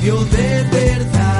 cambio de verdad.